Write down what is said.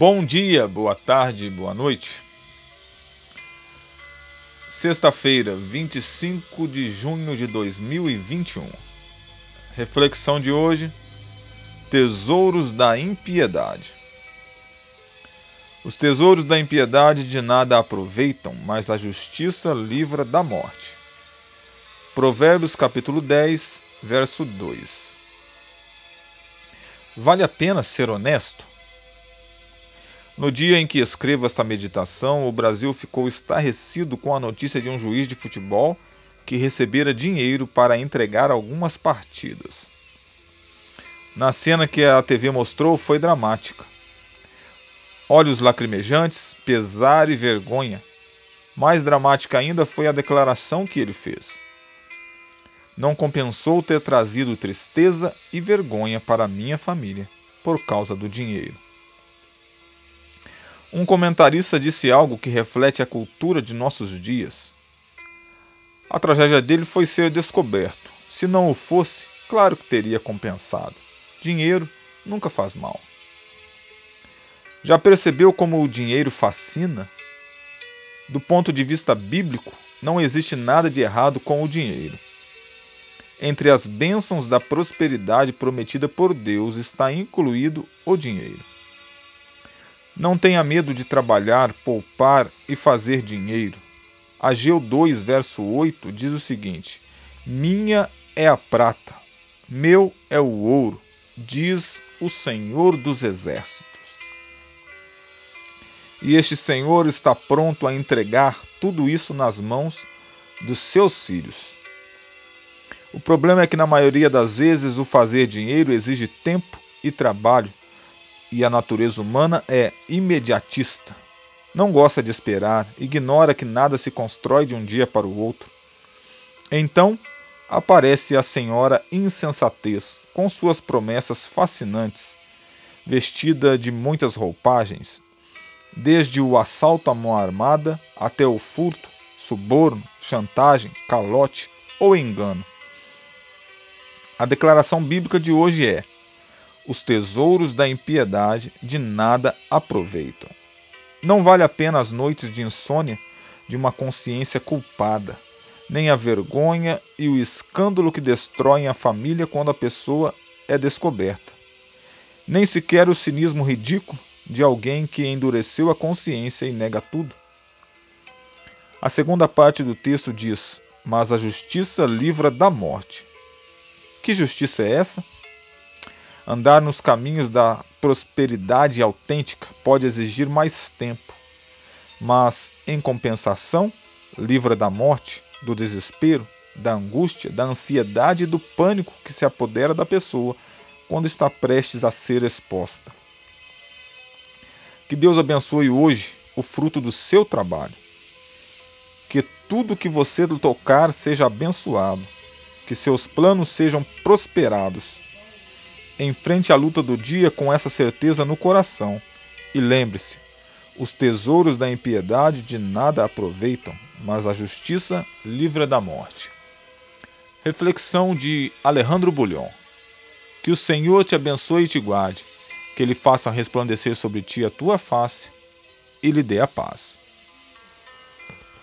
Bom dia, boa tarde, boa noite. Sexta-feira, 25 de junho de 2021. Reflexão de hoje: Tesouros da impiedade. Os tesouros da impiedade de nada aproveitam, mas a justiça livra da morte. Provérbios capítulo 10, verso 2. Vale a pena ser honesto? No dia em que escrevo esta meditação, o Brasil ficou estarrecido com a notícia de um juiz de futebol que recebera dinheiro para entregar algumas partidas. Na cena que a TV mostrou foi dramática. Olhos lacrimejantes, pesar e vergonha. Mais dramática ainda foi a declaração que ele fez. Não compensou ter trazido tristeza e vergonha para minha família por causa do dinheiro. Um comentarista disse algo que reflete a cultura de nossos dias. A tragédia dele foi ser descoberto. Se não o fosse, claro que teria compensado. Dinheiro nunca faz mal. Já percebeu como o dinheiro fascina? Do ponto de vista bíblico, não existe nada de errado com o dinheiro. Entre as bênçãos da prosperidade prometida por Deus está incluído o dinheiro. Não tenha medo de trabalhar, poupar e fazer dinheiro. Ageu 2, verso 8 diz o seguinte: Minha é a prata, meu é o ouro, diz o Senhor dos Exércitos. E este Senhor está pronto a entregar tudo isso nas mãos dos seus filhos. O problema é que, na maioria das vezes, o fazer dinheiro exige tempo e trabalho e a natureza humana é imediatista. Não gosta de esperar, ignora que nada se constrói de um dia para o outro. Então aparece a senhora insensatez, com suas promessas fascinantes, vestida de muitas roupagens, desde o assalto à mão armada até o furto, suborno, chantagem, calote ou engano. A declaração bíblica de hoje é: os tesouros da impiedade de nada aproveitam. Não vale a pena as noites de insônia de uma consciência culpada, nem a vergonha e o escândalo que destroem a família quando a pessoa é descoberta. Nem sequer o cinismo ridículo de alguém que endureceu a consciência e nega tudo. A segunda parte do texto diz: Mas a justiça livra da morte. Que justiça é essa? Andar nos caminhos da prosperidade autêntica pode exigir mais tempo, mas, em compensação, livra da morte, do desespero, da angústia, da ansiedade e do pânico que se apodera da pessoa quando está prestes a ser exposta. Que Deus abençoe hoje o fruto do seu trabalho. Que tudo que você tocar seja abençoado. Que seus planos sejam prosperados Enfrente a luta do dia com essa certeza no coração. E lembre-se: os tesouros da impiedade de nada aproveitam, mas a justiça livra da morte. Reflexão de Alejandro Bulhon. Que o Senhor te abençoe e te guarde, que Ele faça resplandecer sobre ti a tua face e lhe dê a paz.